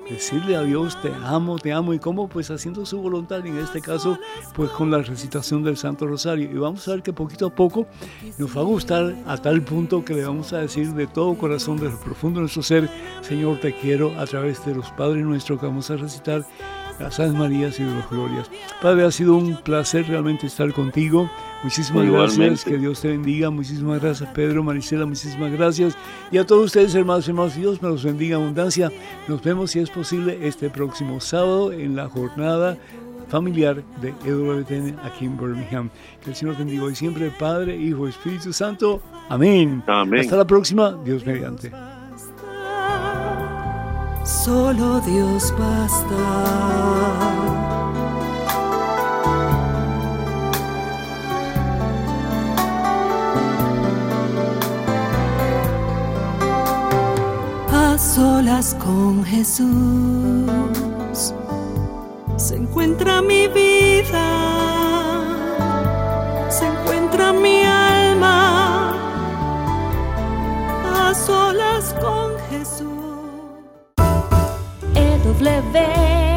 decirle a Dios, te amo, te amo, y cómo, pues haciendo su voluntad, en este caso, pues con la recitación del Santo Rosario. Y vamos a ver que poquito a poco nos va a gustar a tal punto que le vamos a decir de todo corazón, desde lo profundo de nuestro ser, Señor, te quiero, a través de los Padres nuestros que vamos a recitar las San Marías y de los Glorias. Padre, ha sido un placer realmente estar contigo. Muchísimas gracias, que Dios te bendiga. Muchísimas gracias, Pedro, Marisela, muchísimas gracias. Y a todos ustedes, hermanos, hermanos, Dios me los bendiga abundancia. Nos vemos, si es posible, este próximo sábado en la jornada familiar de EWTN aquí en Birmingham. Que el Señor bendiga hoy siempre, Padre, Hijo, Espíritu Santo. Amén. Amén. Hasta la próxima, Dios mediante. Solo Dios basta. A solas con Jesús se encuentra mi vida, se encuentra mi alma, a solas con Jesús. of living.